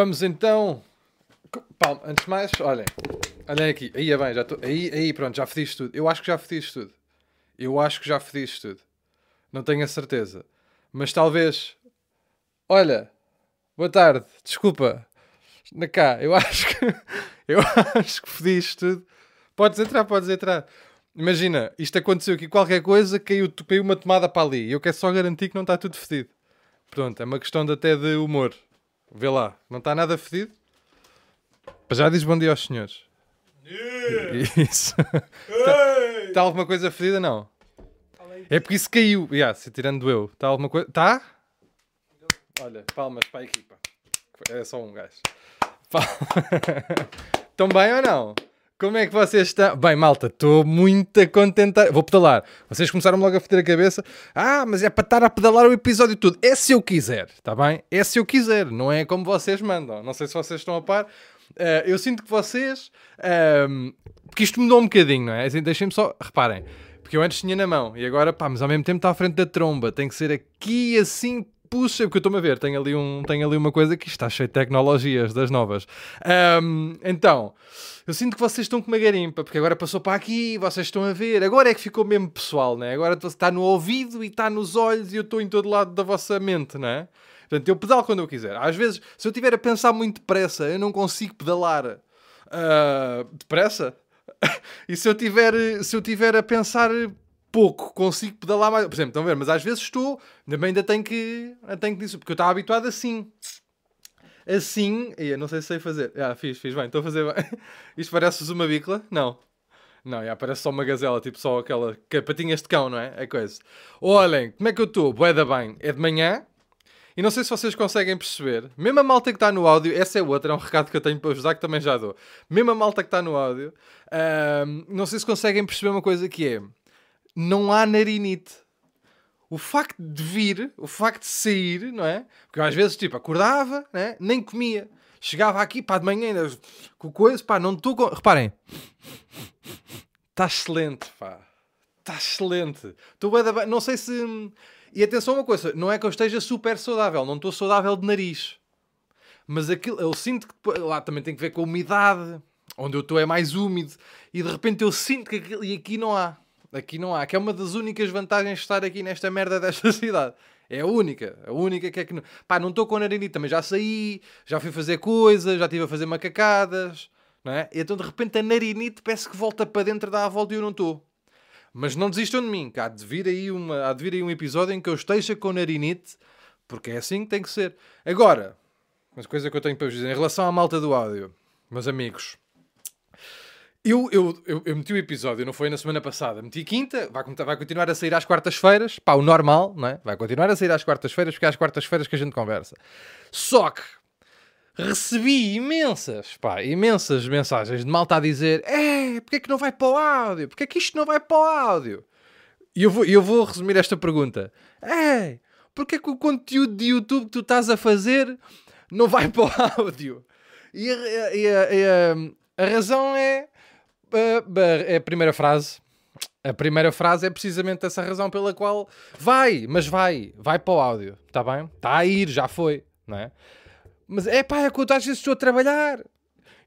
Vamos então. Palma, antes de mais, olhem. Olhem aqui. Aí é bem, já estou. Aí, aí, pronto, já fodi isto tudo. Eu acho que já fodi isto tudo. Eu acho que já fodi isto tudo. Não tenho a certeza. Mas talvez. Olha, boa tarde, desculpa. Na cá, eu acho que. Eu acho que fodi isto tudo. Podes entrar, podes entrar. Imagina, isto aconteceu aqui, qualquer coisa, caiu, caiu uma tomada para ali. Eu quero só garantir que não está tudo fedido. Pronto, é uma questão de, até de humor. Vê lá, não está nada fedido? Já diz bom dia aos senhores. Yeah. Isso. Está tá alguma coisa fedida? Não. É porque isso caiu. Yeah, se tirando eu. Está alguma coisa. Está? Olha, palmas para a equipa. É só um gajo. Estão bem ou não? Como é que vocês estão? Bem, malta, estou muito contente. Vou pedalar. Vocês começaram logo a foder a cabeça. Ah, mas é para estar a pedalar o episódio todo. É se eu quiser, está bem? É se eu quiser. Não é como vocês mandam. Não sei se vocês estão a par. Eh, eu sinto que vocês. ehm, porque isto mudou um bocadinho, não é? Assim, Deixem-me só. Reparem. Porque eu antes tinha na mão e agora, pá, mas ao mesmo tempo está à frente da tromba. Tem que ser aqui assim, puxa, porque eu estou-me a ver. Tenho ali, um, ali uma coisa que está cheia de tecnologias das novas. Ahm, então, eu sinto que vocês estão com uma garimpa, porque agora passou para aqui, vocês estão a ver. Agora é que ficou mesmo pessoal, né? Agora está no ouvido e está nos olhos e eu estou em todo lado da vossa mente, né? Portanto, eu pedalo quando eu quiser. Às vezes, se eu estiver a pensar muito depressa, eu não consigo pedalar ah, depressa. e se eu tiver, se eu tiver a pensar pouco, consigo pedalar mais. Por exemplo, estão a ver? Mas às vezes estou, também ainda tenho que, tenho que dizer, porque eu estava habituado assim. Assim, eu não sei se sei fazer. Ah, fiz, fiz bem, estou a fazer bem. Isto parece uma bicla? Não. Não, já parece só uma gazela, tipo só aquela que- patinhas de cão, não é? É coisa. Olhem, como é que eu estou? Boé da bem. É de manhã, e não sei se vocês conseguem perceber, mesmo a malta que está no áudio, essa é outra, é um recado que eu tenho para vos dar que também já dou. Mesmo a malta que está no áudio, ahm, não sei se conseguem perceber uma coisa que é: não há narinite. O facto de vir, o facto de sair, não é? Porque eu às vezes, tipo, acordava, né? nem comia. Chegava aqui, pá, de manhã, ainda com coisa, pá, não estou com. Reparem, está excelente, pá. Está excelente. Estou bem. Não sei se. E atenção a uma coisa, não é que eu esteja super saudável, não estou saudável de nariz. Mas aquilo, eu sinto que depois- lá também tem que ver com a umidade, onde eu estou é mais úmido, e de repente eu sinto que aquilo, e aqui não há. Aqui não há, que é uma das únicas vantagens de estar aqui nesta merda desta cidade. É a única, a única que é que não. Pá, não estou com narinite, também já saí, já fui fazer coisas, já estive a fazer macacadas, não é? E então de repente a narinite parece que volta para dentro, dá a volta e eu não estou. Mas não desistam de mim, que há de vir aí, uma, há de vir aí um episódio em que eu esteja com narinite, porque é assim que tem que ser. Agora, uma coisa que eu tenho para vos dizer, em relação à malta do áudio, meus amigos, eu, eu, eu, eu meti o episódio, não foi na semana passada, meti quinta, vai, vai continuar a sair às quartas-feiras, pá, o normal, não é? Vai continuar a sair às quartas-feiras, porque é às quartas-feiras que a gente conversa. Só que recebi imensas, pá, imensas mensagens de malta a dizer: É, porque é que não vai para o áudio? Porque é que isto não vai para o áudio? E eu vou, eu vou resumir esta pergunta: É, porque é que o conteúdo de YouTube que tu estás a fazer não vai para o áudio? E a, e a- e a- a razão é. É a primeira frase. A primeira frase é precisamente essa razão pela qual vai, mas vai, vai para o áudio, está bem? Está a ir, já foi, não é? Mas é pá, é eu às vezes estou a trabalhar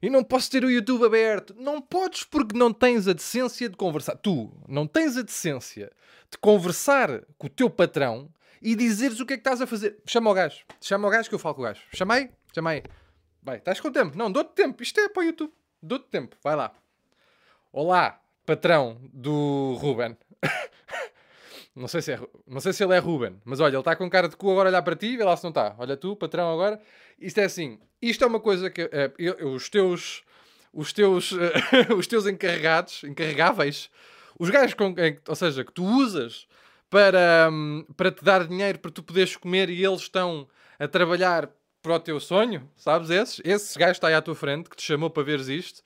e não posso ter o YouTube aberto. Não podes porque não tens a decência de conversar. Tu não tens a decência de conversar com o teu patrão e dizeres o que é que estás a fazer. Chama o gajo. Chama o gajo que eu falo com o gajo. Chamei? Chamei. Vai, estás com tempo? Não, dou-te tempo. Isto é para o YouTube. Dou-te tempo. Vai lá. Olá, patrão do Ruben. Não sei, se é, não sei se ele é Ruben, mas olha, ele está com cara de cu agora a olhar para ti, vê lá se não está. Olha tu, patrão, agora. Isto é assim, isto é uma coisa que eh, eu- os teus, os teus, eh, os teus encarregados, encarregáveis, os gajos com, ou seja, que tu usas para, hum, para te dar dinheiro para tu poderes comer e eles estão a trabalhar para o teu sonho, sabes esses? Esse gajo está aí à tua frente que te chamou para veres isto.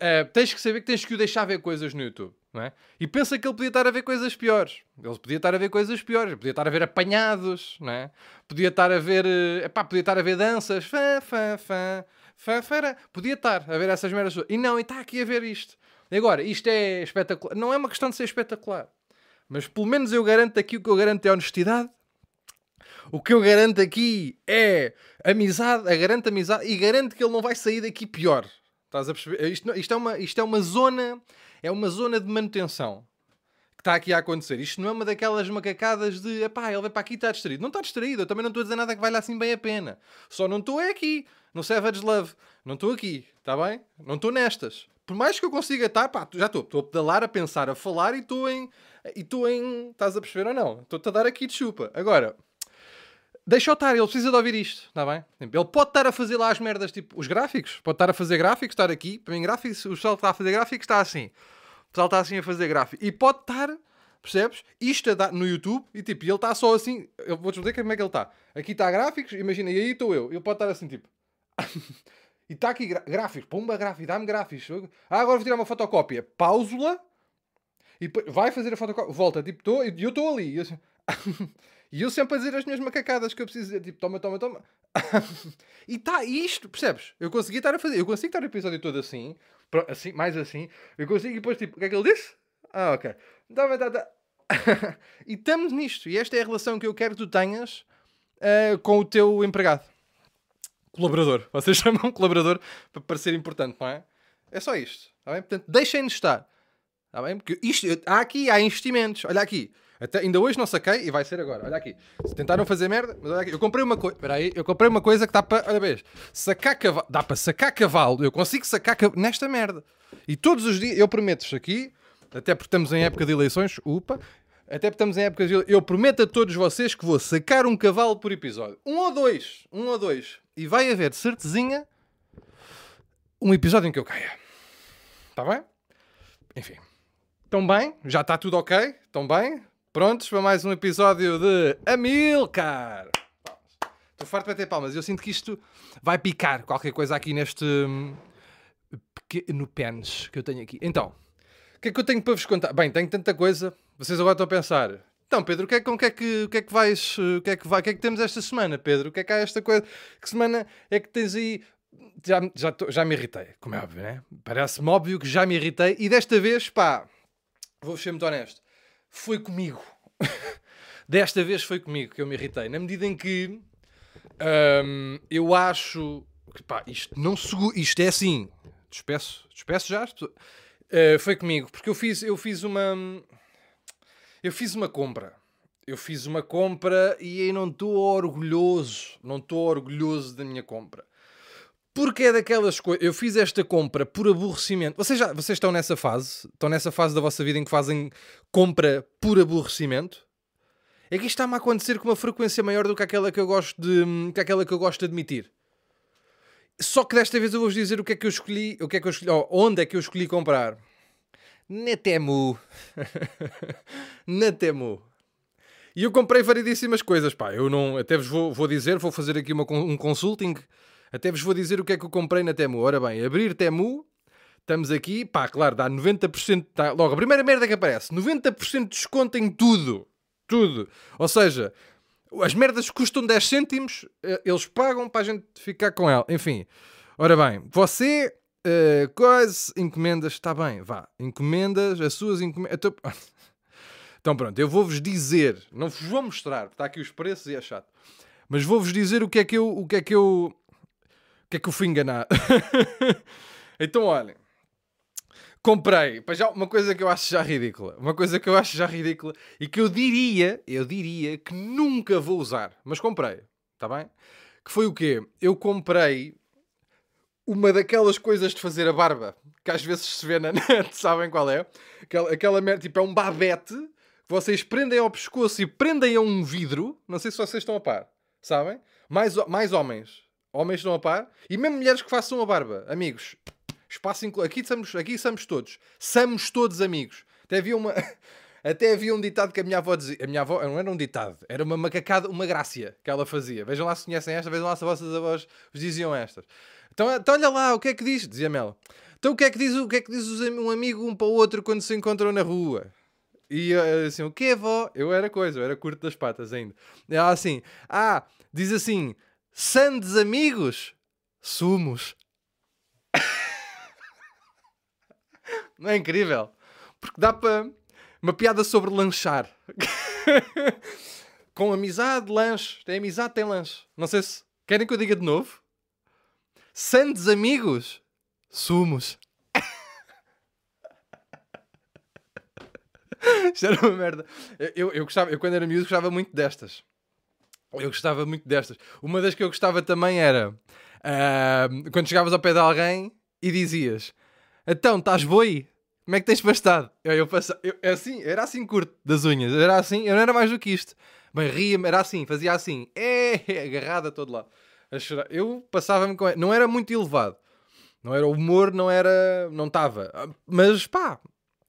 Uh, tens que saber que tens que o deixar ver coisas no YouTube, não é? E pensa que ele podia estar a ver coisas piores. Ele podia estar a ver coisas piores. Podia estar a ver apanhados, não é? Podia estar a ver... Uh, epá, podia estar a ver danças. Fã, fã, fã, fã, fã, Podia estar a ver essas todas. E não, e está aqui a ver isto. Agora, isto é espetacular. Não é uma questão de ser espetacular. Mas pelo menos eu garanto aqui o que eu garanto é honestidade. O que eu garanto aqui é amizade, garanto amizade e garanto que ele não vai sair daqui pior. Estás a perceber? Isto, isto, é uma, isto é uma zona, é uma zona de manutenção que está aqui a acontecer. Isto não é uma daquelas macacadas de epá, ele vem para aqui e está distraído. Não está distraído, eu também não estou a dizer nada que valha assim bem a pena. Só não estou é aqui, no Savage Love. Não estou aqui, está bem? Não estou nestas. Por mais que eu consiga estar, pá, já estou. Estou a pedalar, a pensar, a falar e estou em. E estou em. Estás a perceber ou não? Estou-te a dar aqui de chupa. Agora, deixa-o estar, ele precisa de ouvir isto, está bem? Ele pode estar a fazer lá as merdas, tipo, os gráficos, pode estar a fazer gráficos, estar aqui, para mim gráficos, o pessoal que está a fazer gráficos está assim. O pessoal está assim a fazer gráficos. E pode estar, percebes? Isto dar no YouTube e tipo, ele está só assim, eu vou-te dizer como é que ele está. Aqui está gráficos, imagina, e aí estou eu, ele pode estar assim, tipo... e está aqui gráficos, pumba gráfico, dá-me gráficos. Ah, agora vou tirar uma fotocópia, pausa e vai fazer a fotocópia, volta, tipo, e eu estou ali. E assim, e eu sempre a dizer as minhas macacadas que eu preciso dizer, tipo, toma, toma, toma. e está isto, percebes? Eu consegui estar a fazer, eu consigo estar o episódio todo assim, assim, mais assim, eu consigo e depois, tipo, o que é que ele disse? Ah, ok. Toma, toma, toma. e estamos nisto, e esta é a relação que eu quero que tu tenhas uh, com o teu empregado. Colaborador. Vocês chamam colaborador para parecer importante, não é? É só isto. Tá bem? Portanto, deixem-nos estar. Está bem? Porque isto, há aqui, há investimentos. Olha aqui. Até, ainda hoje não saquei e vai ser agora. Olha aqui. Se tentaram fazer merda, mas olha aqui. Eu comprei uma coisa. Espera aí. Eu comprei uma coisa que dá para. Olha vez. Sacar cavalo. Dá para sacar cavalo. Eu consigo sacar cavalo nesta merda. E todos os dias. Eu prometo-vos aqui. Até porque estamos em época de eleições. Upa. Até porque estamos em época de eleições. Eu prometo a todos vocês que vou sacar um cavalo por episódio. Um ou dois. Um ou dois. E vai haver, de certezinha, um episódio em que eu caia. Está bem? Enfim. Estão bem? Já está tudo ok? Estão bem? Prontos para mais um episódio de Amilcar? Estou farto de bater palmas. Eu sinto que isto vai picar qualquer coisa aqui neste hum, pequeno pênis que eu tenho aqui. Então, o que é que eu tenho para vos contar? Bem, tenho tanta coisa. Vocês agora estão a pensar. Então, Pedro, o que é, com que é que, o que é que vais, o que é que vai, o que é que temos esta semana, Pedro? O que é que há esta coisa? Que semana é que tens aí já, já, já me irritei, como é óbvio, né? Parece-me óbvio que já me irritei e desta vez, pá, vou ser muito honesto, foi comigo. Desta vez foi comigo que eu me irritei. Na medida em que hum, eu acho que pá, isto não isto é assim. Despeço, despeço já. Uh, foi comigo, porque eu fiz, eu fiz uma. Eu fiz uma compra. Eu fiz uma compra e eu não estou orgulhoso. Não estou orgulhoso da minha compra. Porque é daquelas coisas. Eu fiz esta compra por aborrecimento. Vocês, já, vocês estão nessa fase? Estão nessa fase da vossa vida em que fazem compra por aborrecimento? É que isto está-me a acontecer com uma frequência maior do que aquela que eu gosto de, que aquela que eu gosto de admitir. Só que desta vez eu vou-vos dizer o que é que eu escolhi, o que é que eu escolhi, oh, onde é que eu escolhi comprar. Na Temu. Na Temu. E eu comprei variedíssimas coisas, pá. Eu não, até vos vou, vou dizer, vou fazer aqui uma, um consulting até vos vou dizer o que é que eu comprei na Temu. Ora bem, abrir Temu, estamos aqui, pá, claro, dá 90%, tá, logo, a primeira merda que aparece, 90% de desconto em tudo. Tudo. Ou seja, as merdas custam 10 cêntimos, eh, eles pagam para a gente ficar com ela. Enfim, ora bem, você, uh, quase encomendas, está bem, vá, encomendas, as suas encomendas. Então pronto, eu vou-vos dizer, não vos vou mostrar, porque está aqui os preços e é chato, mas vou-vos dizer o que é que eu, o que é que eu que é que eu fui enganado? então, olhem. Comprei, para já uma coisa que eu acho já ridícula. Uma coisa que eu acho já ridícula e que eu diria, eu diria que nunca vou usar. Mas comprei, está bem? Que foi o quê? Eu comprei uma daquelas coisas de fazer a barba que às vezes se vê na net, sabem qual é? Aquela, aquela merda, tipo, é um babete que vocês prendem ao pescoço e prendem a um vidro. Não sei se vocês estão a par, sabem? Mais, mais homens, Homens estão a par. E mesmo mulheres que façam a barba. Amigos, espaço inclu... aqui, somos, aqui somos todos. Somos todos amigos. Até havia uma... Até havia um ditado que a minha avó dizia. A minha avó não era um ditado, era uma macacada, uma grácia que ela fazia. Vejam lá se conhecem esta, vejam lá se vossas avós vos diziam estas. Então, então olha lá, o que é que diz? Dizia-me ela. Então o que é que diz, o que é que diz um amigo um para o outro quando se encontram na rua? E assim, o que é, avó? Eu era coisa, eu era curto das patas ainda. Ela assim, ah, diz assim, Sandes amigos, sumos. Não é incrível? Porque dá para uma piada sobre lanchar. com amizade, lanche. Tem amizade, tem lanche. Não sei se querem que eu diga de novo. Santos amigos, sumos. Isto era uma merda. Eu, eu, gostava, eu, quando era miúdo, gostava muito destas. Eu gostava muito destas. Uma das que eu gostava também era uh, quando chegavas ao pé de alguém e dizias: Então, estás boi? Como é que tens bastado? Eu, eu, passava, eu, é assim, era assim curto das unhas, era assim, eu não era mais do que isto. Bem, ria-me, era assim, fazia assim, é, agarrada todo lado. A. Eu passava-me com. Não era muito elevado, não era o humor, não era. Não estava, mas pá,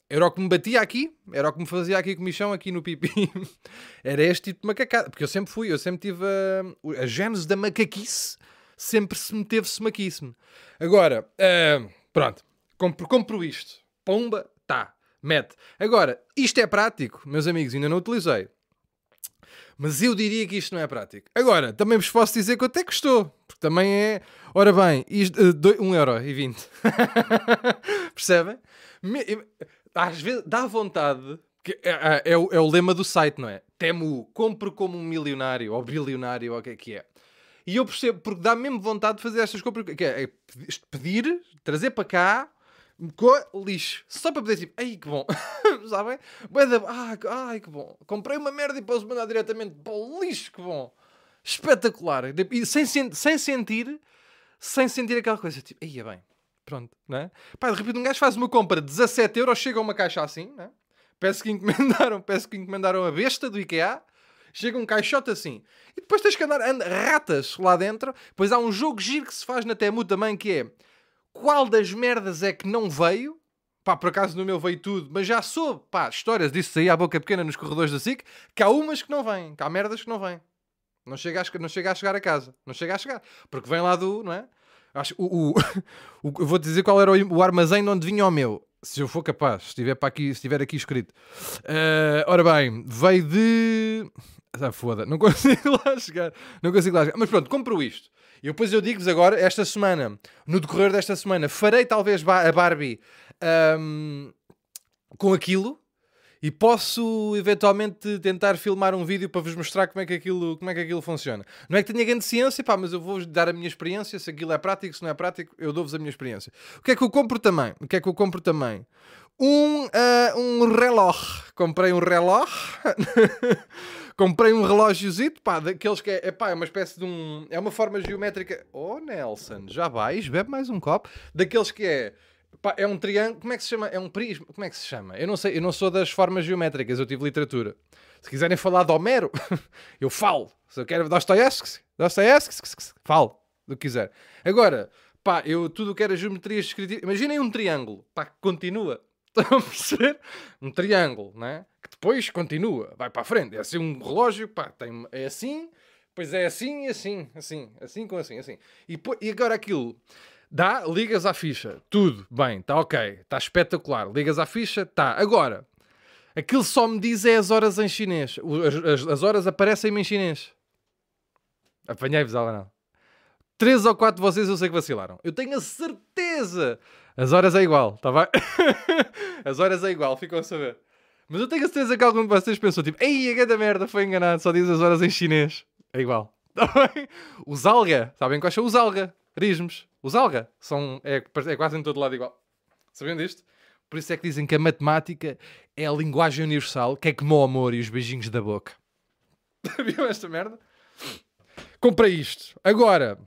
era o que me batia aqui, era o que me fazia aqui comichão aqui no pipi. era este tipo de macacada, porque eu sempre fui, eu sempre tive a, a gênese da macaquice, sempre se me teve-se maquice-me. Agora, uh, pronto, compro, compro isto, pomba, tá, mete. Agora, isto é prático, meus amigos, ainda não utilizei. Mas eu diria que isto não é prático. Agora, também vos posso dizer que até custou. Porque também é. Ora bem, isto, uh, 1,20€. Percebem? Me, às vezes dá vontade. Que é, é, é, o, é o lema do site, não é? Temo, compro como um milionário ou bilionário, ou o que é que é. E eu percebo, porque dá mesmo vontade de fazer estas compras. Que é, é pedir, trazer para cá com lixo. Só para poder tipo, ai que bom. Sabem? Ah, ai que bom. Comprei uma merda e posso mandar diretamente para o lixo, que bom. Espetacular. E sem, sem sentir, sem sentir aquela coisa, tipo, aí é bem. Pronto, não é? Pá, de repente um gajo faz uma compra de 17 euros, chega uma caixa assim, não é? Peço que encomendaram, peço que encomendaram a besta do IKEA. Chega um caixote assim. E depois tens que andar, andar ratas lá dentro. Depois há um jogo giro que se faz na Temu também, que é qual das merdas é que não veio? Pá, por acaso no meu veio tudo, mas já soube, pá, histórias disso aí à boca pequena nos corredores da SIC, que há umas que não vêm, que há merdas que não vêm. Não chega, a, não chega a chegar a casa. Não chega a chegar. Porque vem lá do, não é? Acho, o, o, o, vou dizer qual era o, o armazém onde vinha o meu. Se eu for capaz, se estiver, para aqui, se aqui escrito. Uh, ora bem, veio de. Ah, foda, não consigo lá chegar. Não consigo lá chegar. Mas pronto, compro isto. E depois eu digo-vos agora, esta semana, no decorrer desta semana, farei talvez a Barbie um, com aquilo e posso eventualmente tentar filmar um vídeo para vos mostrar como é que aquilo, como é que aquilo funciona. Não é que tenha grande ciência, pá, mas eu vou-vos dar a minha experiência. Se aquilo é prático, se não é prático, eu dou-vos a minha experiência. O que é que eu compro também? O que é que eu compro também? Um, uh, um relógio. Comprei um relógio. Comprei um relógiozito, pá, daqueles que é, é, pá, é uma espécie de um. É uma forma geométrica. Oh, Nelson, já vais, bebe mais um copo. Daqueles que é. Pá, é um triângulo. Como é que se chama? É um prisma. Como é que se chama? Eu não sei, eu não sou das formas geométricas, eu tive literatura. Se quiserem falar de Homero, eu falo. Se eu quero Dostoiévski, Dostoiévski, falo, do que quiser. Agora, pá, eu tudo o que era geometria escrita. Imaginem um triângulo, pá, que continua. Estão a perceber? Um triângulo, não é? Que depois continua, vai para a frente. É assim um relógio, pá, tem, é assim, depois é assim assim, assim, assim com assim, assim. E, e agora aquilo dá, ligas à ficha, tudo, bem, está ok, está espetacular. Ligas à ficha, tá. Agora, aquilo só me diz é as horas em chinês. As, as, as horas aparecem-me em chinês. Apanhei-vos, não. Três ou quatro de vocês eu sei que vacilaram. Eu tenho a certeza as horas é igual, tá bem? As horas é igual, ficam a saber. Mas eu tenho a certeza que algum de vocês pensou tipo, ei, a grande merda, foi enganado, só diz as horas em chinês. É igual. Tá bem? Os alga, sabem quais são os alga? Os alga são, é, é quase em todo lado igual. Sabem disto? Por isso é que dizem que a matemática é a linguagem universal, que é como o amor e os beijinhos da boca. Viu esta merda? Comprei isto. Agora,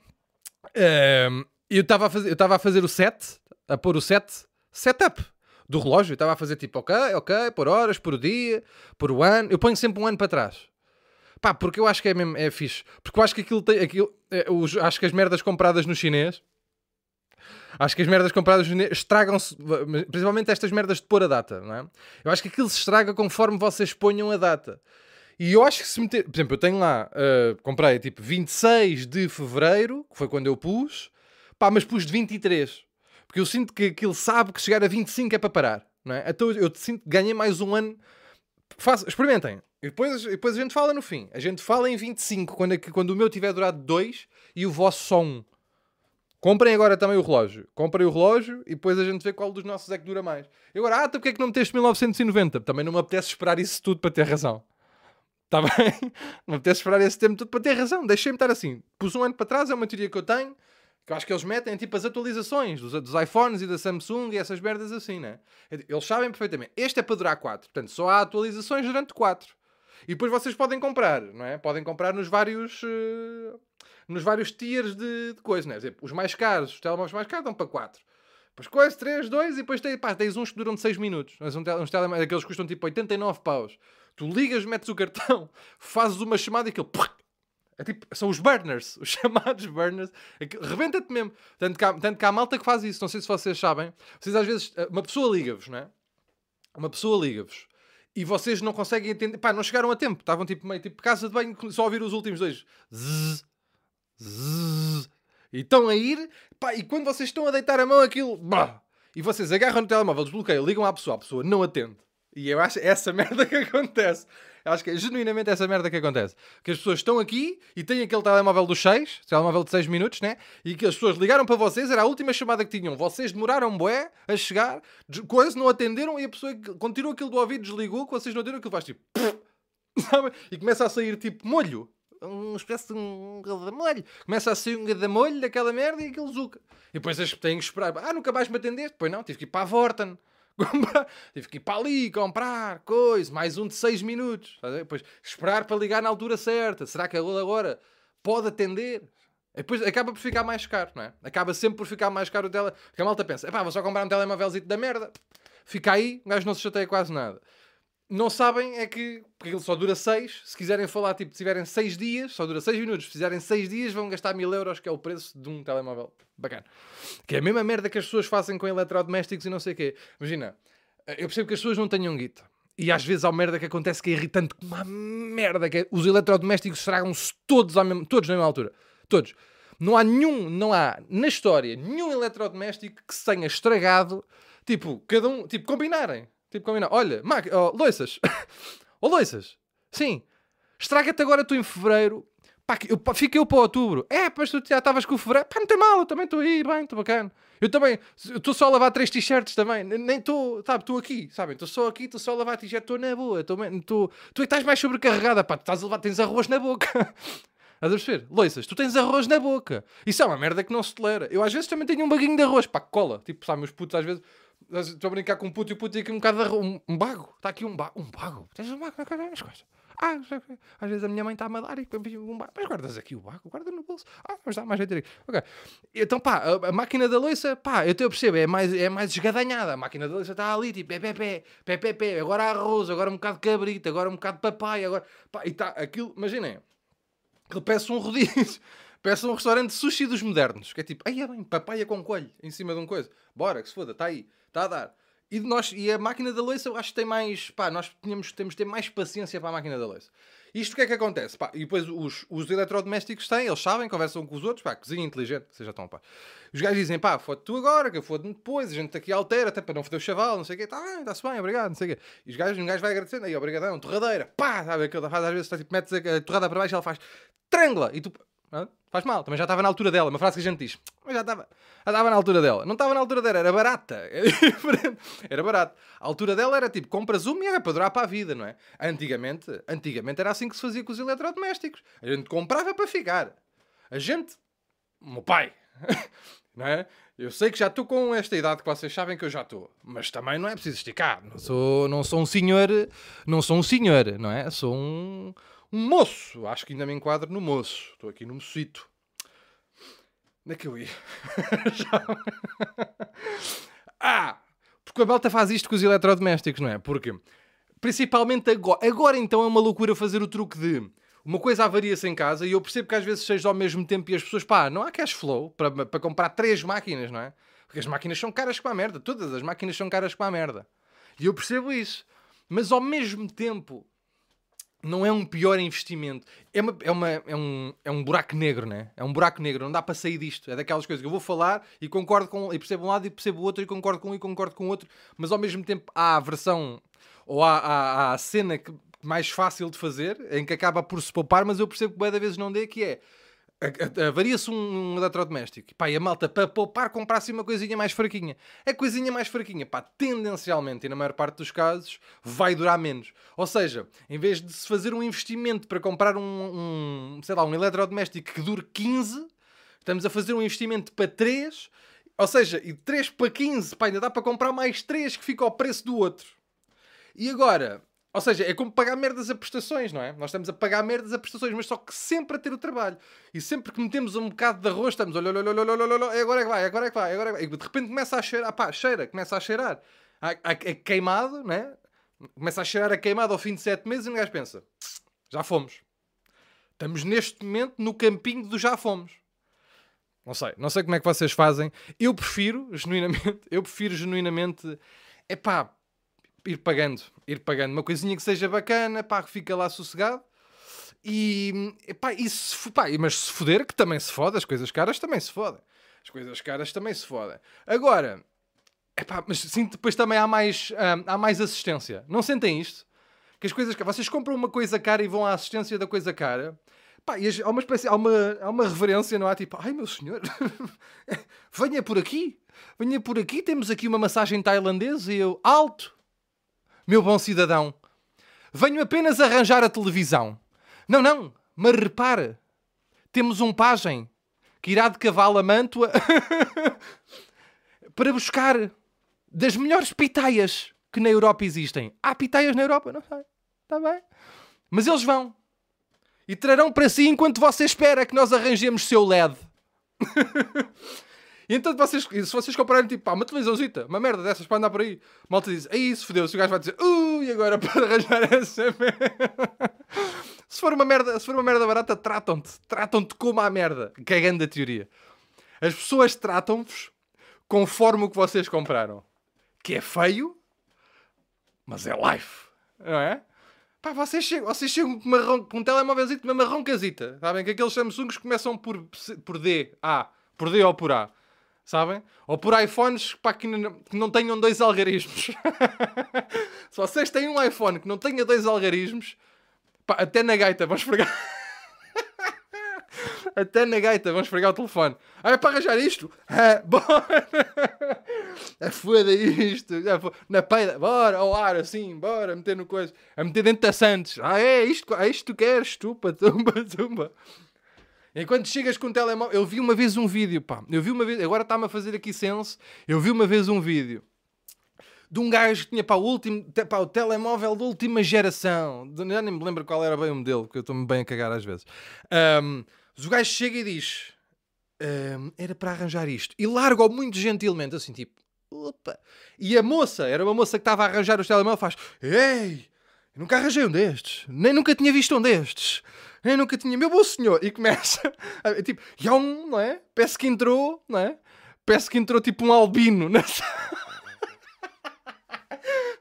um, eu estava a fazer, eu a fazer o set a pôr o set, setup do relógio. Estava a fazer tipo, ok, ok, por horas, por dia, por ano. Eu ponho sempre um ano para trás. Pá, porque eu acho que é mesmo, é fixe. Porque eu acho que aquilo tem, aquilo, é, os, acho que as merdas compradas no chinês, acho que as merdas compradas no chinês estragam-se, principalmente estas merdas de pôr a data, não é? Eu acho que aquilo se estraga conforme vocês ponham a data. E eu acho que se meter, por exemplo, eu tenho lá, uh, comprei tipo 26 de fevereiro, que foi quando eu pus, pá, mas pus de 23. Porque eu sinto que aquilo sabe que chegar a 25 é para parar. Não é? Então eu sinto que ganhei mais um ano. Faço, experimentem. E depois, depois a gente fala no fim. A gente fala em 25, quando, é quando o meu tiver durado 2 e o vosso só 1. Um. Comprem agora também o relógio. Comprem o relógio e depois a gente vê qual dos nossos é que dura mais. E agora, ah, então porque é que não meteste 1990? Também não me apetece esperar isso tudo para ter razão. Está bem? Não apetece esperar esse tempo todo para ter razão. Deixei-me estar assim. Pus um ano para trás, é uma teoria que eu tenho, que eu acho que eles metem tipo as atualizações dos, dos iPhones e da Samsung e essas merdas assim, né? Eles sabem perfeitamente. Este é para durar 4. Portanto, só há atualizações durante 4. E depois vocês podem comprar, não é? Podem comprar nos vários. Uh, nos vários tiers de, de coisas, né? Os mais caros, os telemóveis mais caros dão para 4. Depois coisa, 3, 2 e depois tens, pá, tens uns que duram de 6 minutos. Uns telemóveis, aqueles que custam tipo 89 paus. Tu ligas, metes o cartão, fazes uma chamada e aquilo. É tipo, são os burners, os chamados burners. Rebenta-te mesmo. Tanto que, há, tanto que há malta que faz isso. Não sei se vocês sabem. Vocês às vezes. Uma pessoa liga-vos, não é? Uma pessoa liga-vos. E vocês não conseguem entender. Pá, não chegaram a tempo. Estavam tipo meio tipo casa de banho, só ouvir os últimos dois. Zzz, zzz. E estão a ir. Pá, e quando vocês estão a deitar a mão, aquilo. Bah, e vocês agarram no telemóvel, desbloqueiam, ligam à pessoa, a pessoa não atende. E eu acho essa merda que acontece. Eu acho que é genuinamente essa merda que acontece. Que as pessoas estão aqui e têm aquele telemóvel dos 6, telemóvel de 6 minutos, né? E que as pessoas ligaram para vocês, era a última chamada que tinham. Vocês demoraram bué a chegar, coisas não atenderam e a pessoa continua aquilo do ouvido, desligou, que vocês não atenderam, aquilo faz tipo. Sabe? E começa a sair tipo molho. Uma espécie de um gadamolho. Começa a sair um gadamolho daquela merda e aquilo zuca. E depois têm que esperar. Ah, nunca mais me atendeste? Pois não, tive que ir para a Vorten. tive que ir para ali comprar coisa, mais um de 6 minutos. Depois esperar para ligar na altura certa. Será que agora pode atender? Depois acaba por ficar mais caro, não é? Acaba sempre por ficar mais caro o tele. Porque a malta pensa, pá, vou só comprar um telemóvelzito da merda. Fica aí, o gajo não se chateia quase nada não sabem é que, porque ele só dura 6, se quiserem falar, tipo, se tiverem 6 dias, só dura 6 minutos, se fizerem 6 dias vão gastar 1000 euros, que é o preço de um telemóvel bacana. Que é a mesma merda que as pessoas fazem com eletrodomésticos e não sei o quê. Imagina, eu percebo que as pessoas não tenham guita. E às vezes há merda que acontece que é irritante, uma merda, que é, os eletrodomésticos estragam-se todos, todos na mesma altura. Todos. Não há nenhum, não há na história nenhum eletrodoméstico que se tenha estragado, tipo, cada um, tipo, combinarem. Tipo, combinar. Olha, Mac, oh, loiças. oh, loiças. Sim. Estraga-te agora tu em fevereiro. Pá, eu, pá, eu para outubro. É, mas tu já estavas com o fevereiro. Pá, não tem mal, eu também estou aí, bem, estou bacana. Eu também, estou só a lavar três t-shirts também. Nem estou, sabe, estou aqui, sabem? Estou só aqui, estou só a lavar t-shirt, estou na boa. Tô, tô, tu é estás mais sobrecarregada, pá, tu estás a levar, tens arroz na boca. Estás a perceber? Loiças, tu tens arroz na boca. Isso é uma merda que não se tolera. Eu às vezes também tenho um baguinho de arroz, pá, cola. Tipo, sabe, meus putos às vezes Estou a brincar com um puto e o puto tem aqui um bocado um, um bago. Está aqui um bago. Um bago? Tens um bago na das coisas. Ah, às vezes a minha mãe está-me a dar e um bago. Mas guardas aqui o bago, guarda no bolso. Ah, mas dá mais jeito aqui. Ok. Então, pá, a, a, máquina da louça, pá, eu, te, percebo, é mais, é mais esgadanhada. A máquina da louça está ali, tipo, pé, pé, pé, pé, pé, pé. Agora arroz, agora um bocado de cabrito, agora um bocado de papai, agora. Pá, e está aquilo, imaginem, aquilo peço um rodízio. Peço um restaurante sushi dos modernos, que é tipo, ai é bem, papaya com coelho em cima de um coisa. Bora, que se foda, está aí, está a dar. E, nós, e a máquina da louça eu acho que tem mais. Pá, nós tínhamos, temos de ter mais paciência para a máquina da louça. Isto o que é que acontece? Pá, e depois os, os eletrodomésticos têm, eles sabem, conversam com os outros, pá, cozinha inteligente, vocês já estão, pá. Os gajos dizem, pá, fode tu agora, que eu fode depois, a gente aqui altera, até para não foder o chaval, não sei o quê, tá bem, está-se bem, obrigado, não sei o quê. E os gajos, um gajo vai agradecendo, aí, obrigadão, torradeira, pá, sabe, aquilo faz às vezes, tá, tipo, metes a, a torrada para baixo, ela faz trângula, e tu, Faz mal, também já estava na altura dela. Uma frase que a gente diz, mas já estava, já estava na altura dela. Não estava na altura dela, era barata. Era barato. A altura dela era tipo, compras uma e era para durar para a vida, não é? Antigamente, antigamente era assim que se fazia com os eletrodomésticos. A gente comprava para ficar. A gente, meu pai, não é? Eu sei que já estou com esta idade que vocês sabem que eu já estou, mas também não é preciso esticar. Não sou, não sou um senhor, não sou um senhor, não é? Sou um um moço. Acho que ainda me enquadro no moço. Estou aqui no mocito. Onde é que eu ia? ah! Porque a Belta faz isto com os eletrodomésticos, não é? Porque, principalmente agora, agora então é uma loucura fazer o truque de uma coisa avaria-se em casa e eu percebo que às vezes seja ao mesmo tempo e as pessoas, pá, não há cash flow para, para comprar três máquinas, não é? Porque as máquinas são caras com a merda. Todas as máquinas são caras com a merda. E eu percebo isso. Mas ao mesmo tempo, não é um pior investimento. É, uma, é, uma, é, um, é um buraco negro, né? É um buraco negro, não dá para sair disto. É daquelas coisas que eu vou falar e concordo com. e percebo um lado e percebo o outro e concordo com um e concordo com o outro, mas ao mesmo tempo há a versão ou há, há, há a cena que, mais fácil de fazer, em que acaba por se poupar, mas eu percebo que cada vez não dê, que é avaria-se um, um eletrodoméstico. Pá, e a malta, para poupar, comprasse uma coisinha mais fraquinha. A coisinha mais fraquinha, pá, tendencialmente, e na maior parte dos casos, vai durar menos. Ou seja, em vez de se fazer um investimento para comprar um, um sei lá, um eletrodoméstico que dure 15, estamos a fazer um investimento para 3, ou seja, e de 3 para 15, pá, ainda dá para comprar mais 3 que fica ao preço do outro. E agora, ou seja, é como pagar merdas a prestações, não é? Nós estamos a pagar merdas a prestações, mas só que sempre a ter o trabalho. E sempre que metemos um bocado de arroz, estamos, olha, olha, olha, olha, olha, olha, agora é que vai, agora é que vai, agora é que vai. E de repente começa a cheirar, pá, cheira, começa a cheirar. A, a, a queimado, né? Começa a cheirar a queimado ao fim de 7 meses e um gajo pensa, já fomos. Estamos neste momento no campinho do já fomos. Não sei, não sei como é que vocês fazem. Eu prefiro, genuinamente, eu prefiro genuinamente, é pá, ir pagando, ir pagando uma coisinha que seja bacana, pá, que fica lá sossegado. E, epá, e se, pá, mas se foder, que também se foda, as coisas caras também se fodem. As coisas caras também se fodem. Agora, epá, mas sim, depois também há mais, hum, há mais assistência. Não sentem isto? Que as coisas Vocês compram uma coisa cara e vão à assistência da coisa cara. Pá, e as- há uma espécie, há uma, há uma reverência, não há? Tipo, ai meu senhor, venha por aqui, venha por aqui, temos aqui uma massagem tailandesa e eu, alto, meu bom cidadão, venho apenas arranjar a televisão. Não, não, mas repare, temos um pajem que irá de cavalo a Mantua para buscar das melhores pitaias que na Europa existem. Há pitaias na Europa? Não sei. Está bem. Mas eles vão. E trarão para si enquanto você espera que nós arranjemos seu LED. e então vocês, se vocês comprarem tipo, pá, uma televisãozita, uma merda dessas para andar por aí, malta diz, aí isso fodeu-se, o gajo vai dizer, uh, e agora para arranjar essa merda. se for uma merda, se for uma merda barata, tratam-te, tratam-te como a merda, cagando a teoria. As pessoas tratam-vos conforme o que vocês compraram. Que é feio, mas é life, não é? Pá, vocês chegam, vocês chegam com, uma com um telemóvelzito, uma. Sabem que aqueles Samsungs começam por, por D, A, por D ou por A. Sabem? Ou por iPhones pá, que, não, que não tenham dois algarismos. Se vocês têm um iPhone que não tenha dois algarismos, pá, até na gaita vão esfregar. até na gaita vão esfregar o telefone. Ah, é para arranjar isto? Ah, bora! É foda isto. É fo- Na peida, bora, ao ar assim, bora, meter no coisa. A meter dentro da Santos. Ah, é isto, é isto que tu queres, tupa, tumba, tumba. Enquanto chegas com o telemóvel, eu vi uma vez um vídeo, pá. Eu vi uma vez, agora está-me a fazer aqui senso. Eu vi uma vez um vídeo de um gajo que tinha pá, o, último, pá, o telemóvel da última geração. Já nem me lembro qual era bem o modelo, porque eu estou-me bem a cagar às vezes. Mas o gajo chega e diz: ahm, Era para arranjar isto. E larga-o muito gentilmente, assim, tipo, opa. E a moça, era uma moça que estava a arranjar os telemóveis, faz: Ei, nunca arranjei um destes, nem nunca tinha visto um destes. Nem nunca tinha, meu bom senhor, e começa, a, tipo, um, não é? Peço que entrou, não é? Peço que entrou tipo um albino na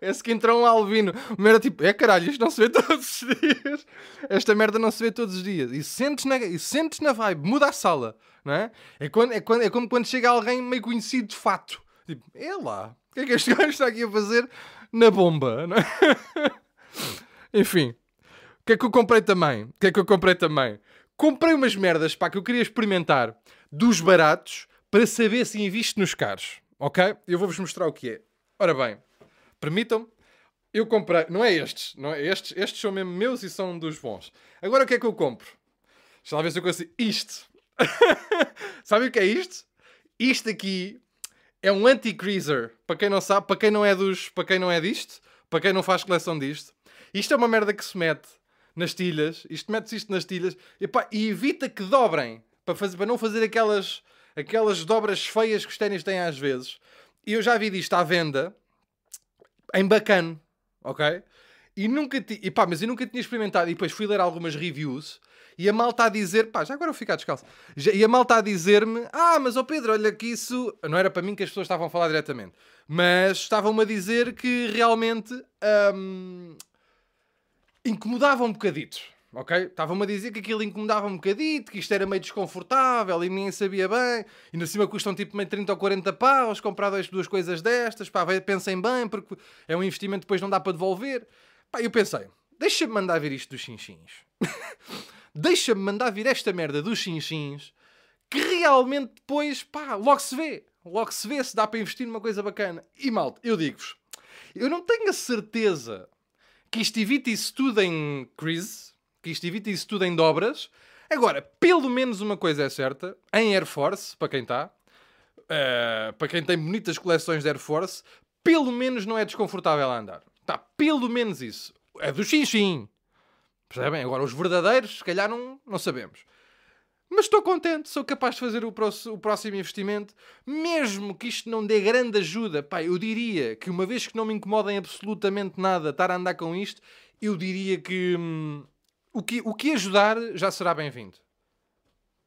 Esse que entrou um albino. Meu era tipo, é caralho, isto não se vê todos os dias. Esta merda não se vê todos os dias. E sentes na, e sentes na vibe, muda a sala, não é? É, quando, é, quando, é como quando chega alguém meio conhecido de fato. Tipo, é lá, o que é que este gajo está aqui a fazer na bomba, não é? Enfim, o que é que eu comprei também? O que é que eu comprei também? Comprei umas merdas, pá, que eu queria experimentar dos baratos para saber se invisto nos caros, ok? Eu vou-vos mostrar o que é. Ora bem, permitam-me, eu comprei, não é estes, não é estes, estes são mesmo meus e são dos bons. Agora o que é que eu compro? Deixa lá ver se eu consigo. Isto. Sabe o que é isto? Isto aqui é um anti-creaser. Para quem não sabe, para quem não é dos, para quem não é disto, para quem não faz coleção disto. Isto é uma merda que se mete nas tilhas. Isto mete-se isto nas tilhas e, pá, e evita que dobrem para, fazer, para não fazer aquelas, aquelas dobras feias que os ténis têm às vezes. E eu já vi disto à venda em bacana, ok? E nunca ti... e pá, mas eu nunca tinha experimentado. E depois fui ler algumas reviews e a malta a dizer, pá, já agora eu ficar descalço. E a malta a dizer-me, ah, mas ó Pedro, olha que isso. Não era para mim que as pessoas estavam a falar diretamente, mas estavam-me a dizer que realmente hum, incomodava um bocadito. Ok? Estavam-me a dizer que aquilo incomodava um bocadito, que isto era meio desconfortável e ninguém sabia bem. E na cima custam tipo meio 30 ou 40 paus comprar duas coisas destas. Pá, pensem bem, porque é um investimento que depois não dá para devolver. Pá, eu pensei, deixa-me mandar ver isto dos chinchins. deixa-me mandar vir esta merda dos chinchins que realmente depois, pá, logo se vê. Logo se vê se dá para investir numa coisa bacana. E malta, eu digo-vos, eu não tenho a certeza que isto evite isso tudo em crise, que isto evite isso tudo em dobras. Agora, pelo menos uma coisa é certa, em Air Force, para quem está, uh, para quem tem bonitas coleções de Air Force, pelo menos não é desconfortável a andar. Está, pelo menos isso. É do xinxim. Percebem? Agora, os verdadeiros, se calhar não, não sabemos. Mas estou contente, sou capaz de fazer o, próximo, investimento, mesmo que isto não dê grande ajuda. Pá, eu diria que uma vez que não me incomodem absolutamente nada estar a andar com isto, eu diria que hum, o, que o que ajudar já será bem-vindo.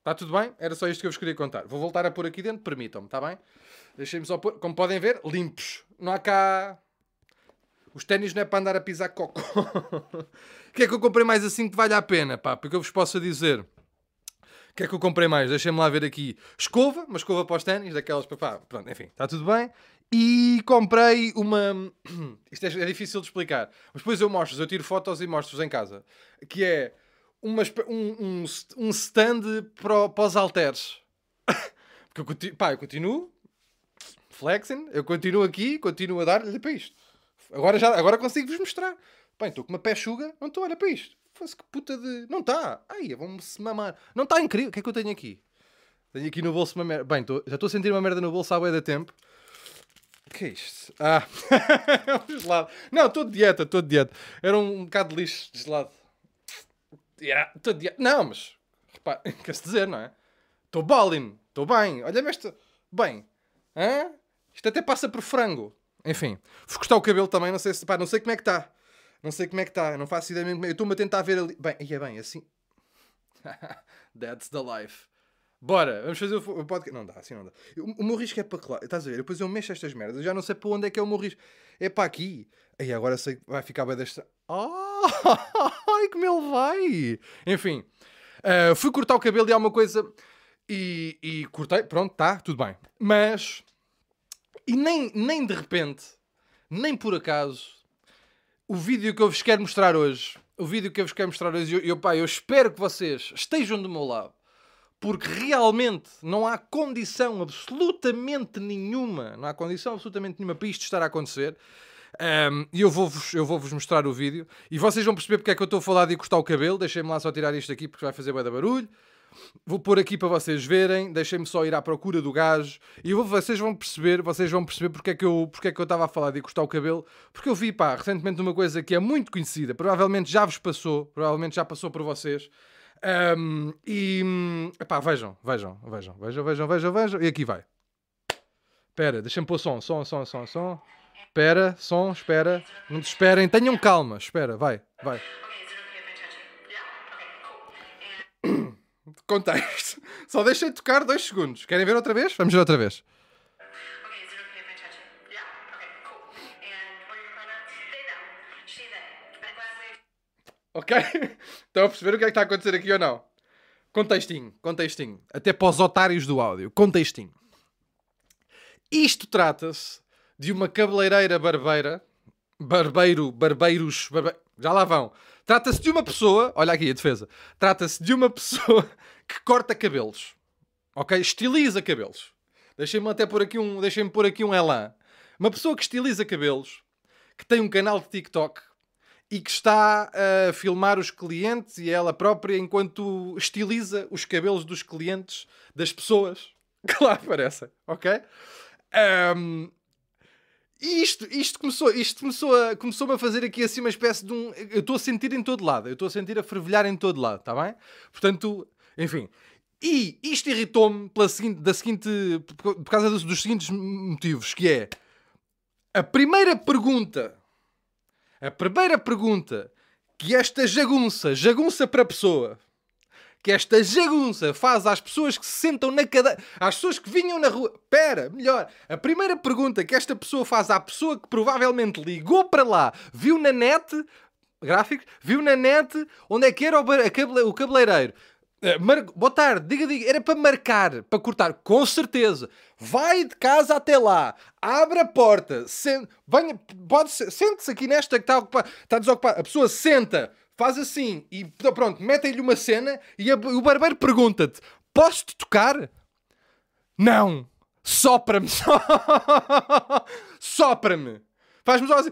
Está tudo bem? Era só isto que eu vos queria contar. Vou voltar a pôr aqui dentro, permitam-me, está bem? Deixem-me só pôr, como podem ver, limpos. Não há cá. Os ténis não é para andar a pisar coco. O que é que eu comprei mais assim que vale a pena, pá? Porque eu vos posso dizer o que é que eu comprei mais? Deixem-me lá ver aqui. Escova, uma escova para os ténis, daquelas para. Pá, pronto, enfim, está tudo bem. E comprei uma. Isto é, é, difícil de explicar. Mas depois eu mostro eu tiro fotos e mostro-vos em casa. Que é uma, um, um, um stand para, para os halteres. Porque eu continuo, pá, eu continuo flexing, eu continuo aqui, continuo a dar, olha para isto. Agora, já, agora consigo-vos mostrar. Bem, estou com uma pechuga, não estou, olha para isto. Fosse que puta de. Não está! Ai, vão-se mamar. Não está incrível. O que é que eu tenho aqui? Tenho aqui no bolso uma merda. Bem, tô... já estou a sentir uma merda no bolso há bué da tempo. Que é isto? Ah, é um gelado. Não, estou de dieta, estou de dieta. Era um bocado de lixo de gelado. Yeah, estou de dieta. Não, mas. Repara, quer-se dizer, não é? Estou balling, estou bem. Olha-me esta. Bem. Hã? Isto até passa por frango. Enfim. Vou cortar o cabelo também, não sei se. Pá, não sei como é que está. Não sei como é que está, não faço ideia mesmo. Eu estou-me a tentar ver ali. Bem, é bem, assim. That's the life. Bora, vamos fazer o podcast. Não dá, assim não dá. O, o meu risco é para lá. Estás a ver? Depois eu mexo estas merdas. Eu já não sei para onde é que é o meu risco. É para aqui. Aí agora sei que vai ficar bem desta. Oh, ai, como ele vai! Enfim, uh, fui cortar o cabelo e há uma coisa. E, e cortei, pronto, tá, tudo bem. Mas. E nem, nem de repente, nem por acaso, o vídeo que eu vos quero mostrar hoje, o vídeo que eu vos quero mostrar hoje, eu, pá, eu espero que vocês estejam do meu lado, porque realmente não há condição absolutamente nenhuma, não há condição absolutamente nenhuma para isto estar a acontecer. E eu vou-vos eu vou -vos mostrar o vídeo e vocês vão perceber porque é que eu estou a falar de cortar o cabelo. Deixem-me lá só tirar isto aqui porque vai fazer da barulho. Vou pôr aqui para vocês verem, deixem-me só ir à procura do gajo e vocês vão perceber, vocês vão perceber porque é que eu, porque é que eu estava a falar de cortar o cabelo, porque eu vi, pá, recentemente uma coisa que é muito conhecida, provavelmente já vos passou, provavelmente já passou por vocês. Um, e pá, vejam, vejam, vejam, vejam, vejam, vejam, vejam, e aqui vai. Espera, deixem-me pôr som, som, som, som, som. Espera, som, espera. Não esperem, tenham calma, espera, vai, vai. Contexto. Só deixei de tocar dois segundos. Querem ver outra vez? Vamos ver outra vez. Ok? Estão a perceber o que é que está a acontecer aqui ou não? Contextinho, contextinho. Até para os otários do áudio. Contextinho. Isto trata-se de uma cabeleireira barbeira. Barbeiro, barbeiros. Barbe... Já lá vão. Trata-se de uma pessoa, olha aqui a defesa, trata-se de uma pessoa que corta cabelos, ok? Estiliza cabelos. Deixem-me até pôr aqui um, deixem-me pôr aqui um elan. Uma pessoa que estiliza cabelos, que tem um canal de TikTok e que está a filmar os clientes e ela própria enquanto estiliza os cabelos dos clientes das pessoas que lá aparecem, ok? Um, e isto, isto começou, isto começou a, começou a fazer aqui assim uma espécie de um. Eu estou a sentir em todo lado, eu estou a sentir a fervilhar em todo lado, está bem? Portanto, enfim. E isto irritou-me pela seguinte, da seguinte, por causa dos, dos seguintes motivos, que é a primeira pergunta, a primeira pergunta que esta jagunça, jagunça para a pessoa, que esta jagunça faz às pessoas que se sentam na cadeira, às pessoas que vinham na rua. Pera, melhor, a primeira pergunta que esta pessoa faz à pessoa que provavelmente ligou para lá, viu na net, gráficos, viu na net onde é que era o, o cabeleireiro. Eh, mar... Boa tarde, diga, diga, era para marcar, para cortar, com certeza. Vai de casa até lá, abre a porta, sen... venha, pode sente-se aqui nesta que está ocupada, está desocupada. A pessoa senta, faz assim e pronto, metem-lhe uma cena e a- o barbeiro pergunta-te: Posso-te tocar? Não! Sopra-me! Sopra-me! Faz-me só assim.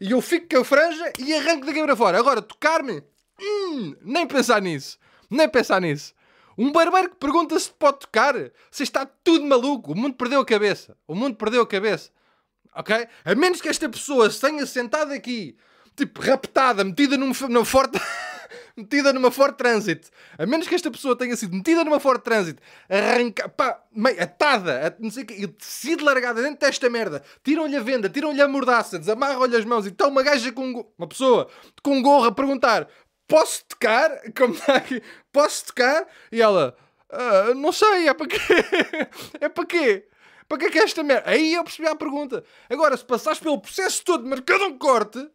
E eu fico com a franja e arranco daqui para fora. Agora, tocar-me? Hum, nem pensar nisso. Nem pensar nisso. Um barbeiro que pergunta se pode tocar. Você está tudo maluco. O mundo perdeu a cabeça. O mundo perdeu a cabeça. Ok? A menos que esta pessoa se tenha sentado aqui, tipo, raptada, metida num, numa forte. metida numa forte trânsito. A menos que esta pessoa tenha sido metida numa forte trânsito, arranca, pá, meio, atada, não sei o quê, e decide largada dentro desta merda. Tiram-lhe a venda, tiram-lhe a mordaça, desamarram-lhe as mãos e está uma gaja com um uma pessoa com gorro a perguntar: Posso tocar? Como está aqui? Posso tocar? E ela: "Ah, Não sei, é para quê? é para quê? Para que é que é esta merda? Aí eu percebi a pergunta. Agora, se passares pelo processo todo, marcado um corte,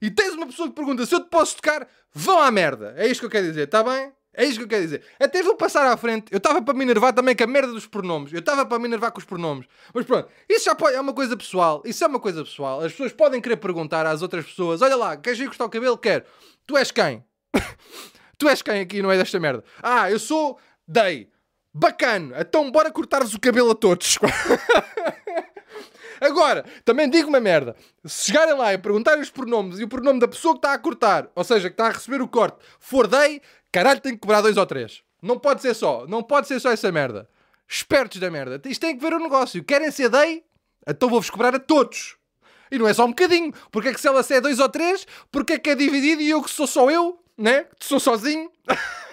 e tens uma pessoa que pergunta se eu te posso tocar, vão à merda. É isto que eu quero dizer, está bem? É isto que eu quero dizer. Até vou passar à frente. Eu estava para me enervar também com a merda dos pronomes. Eu estava para me enervar com os pronomes. Mas pronto, isso já pode, é uma coisa pessoal. Isso é uma coisa pessoal. As pessoas podem querer perguntar às outras pessoas: olha lá, queres ir cortar o cabelo? Quero. Tu és quem? tu és quem aqui no meio desta merda? Ah, eu sou Day. Bacana. Então bora cortar-vos o cabelo a todos. Agora, também digo uma merda. Se chegarem lá e perguntarem os pronomes e o pronome da pessoa que está a cortar, ou seja, que está a receber o corte, for day, caralho, tem que cobrar dois ou três. Não pode ser só. Não pode ser só essa merda. Espertos da merda. Isto tem que ver o negócio. Querem ser day? Então vou-vos cobrar a todos. E não é só um bocadinho. Porque é que se ela se é dois ou três, porque é que é dividido e eu que sou só eu, né? Que sou sozinho.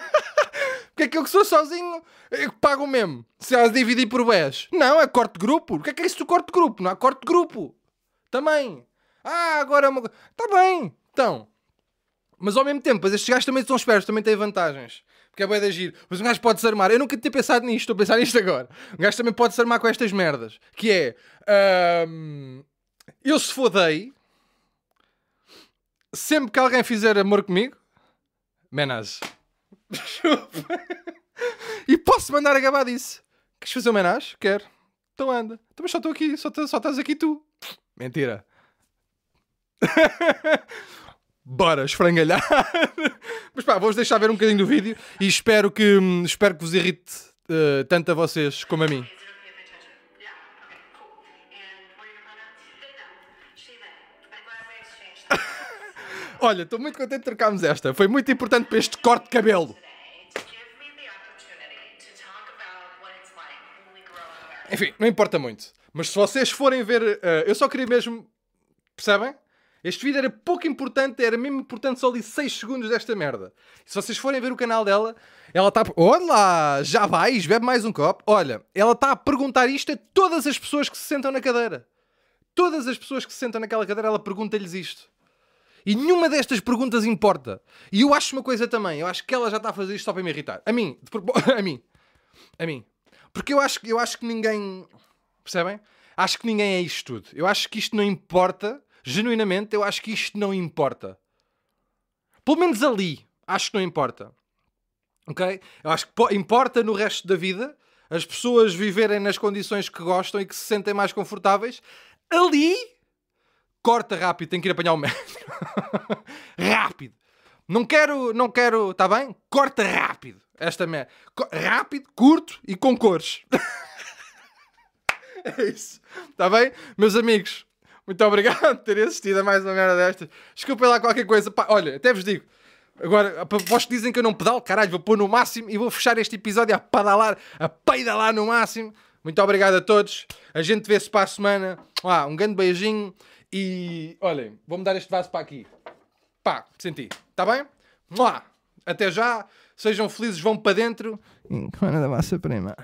Porque é que sou sozinho eu que pago mesmo? Se elas dividir por 10. Não, é corte de grupo. O que é que é isso do corte de grupo? Não há corte de grupo. Também. Ah, agora é uma. Está bem. Então. Mas ao mesmo tempo, estes gajos também são espertos, também têm vantagens. Porque é bué de agir. Mas um gajo pode se armar. Eu nunca tinha pensado nisto, estou a pensar nisto agora. Um gajo também pode se armar com estas merdas. Que é. eu se fodei. Sempre que alguém fizer amor comigo. Menage. E posso mandar a gabar disso. Queres fazer homenagem? Quero. Então anda. Também só estou aqui. Só, só estás aqui tu. Mentira. Bora esfrangalhar. Mas pá, vou-vos deixar ver um bocadinho do vídeo e espero que, hum, espero que vos irrite eh, tanto a vocês como a mim. Olha, estou muito contente de trocarmos esta. Foi muito importante para este corte de cabelo. Enfim, não importa muito. Mas se vocês forem ver. eh, eu só queria mesmo. Percebem? Este vídeo era pouco importante, era mesmo importante só ali 6 segundos desta merda. Se vocês forem ver o canal dela, ela está. Olha lá, já vais, bebe mais um copo. Olha, ela está a perguntar isto a todas as pessoas que se sentam na cadeira. Todas as pessoas que se sentam naquela cadeira, ela pergunta-lhes isto. E nenhuma destas perguntas importa. E eu acho uma coisa também, eu acho que ela já está a fazer isto só para me irritar. A mim, a mim, a mim. Porque eu acho, que- eu acho que ninguém. Percebem? Acho que ninguém é isto tudo. Eu acho que isto não importa. Genuinamente, eu acho que isto não importa. Pelo menos ali, acho que não importa. Ok? Eu acho que po- importa no resto da vida as pessoas viverem nas condições que gostam e que se sentem mais confortáveis. Ali, corta rápido, tem que ir apanhar o médico. rápido. Não quero, não quero, está bem? Corta rápido. Esta merda. Rápido, curto e com cores. é isso. Está bem? Meus amigos, muito obrigado por terem assistido a mais uma merda destas. Desculpem lá qualquer coisa. Pá, olha, até vos digo. Agora, para vós que dizem que eu não pedalo, caralho, vou pôr no máximo e vou fechar este episódio a pedalar, a peidalar no máximo. Muito obrigado a todos. A gente vê-se para a semana. Ah, um grande beijinho e olhem, vou-me dar este vaso para aqui. Pá, senti. Está bem? Mua. Até já. Sejam felizes, vão para dentro. Encomenda da massa prima.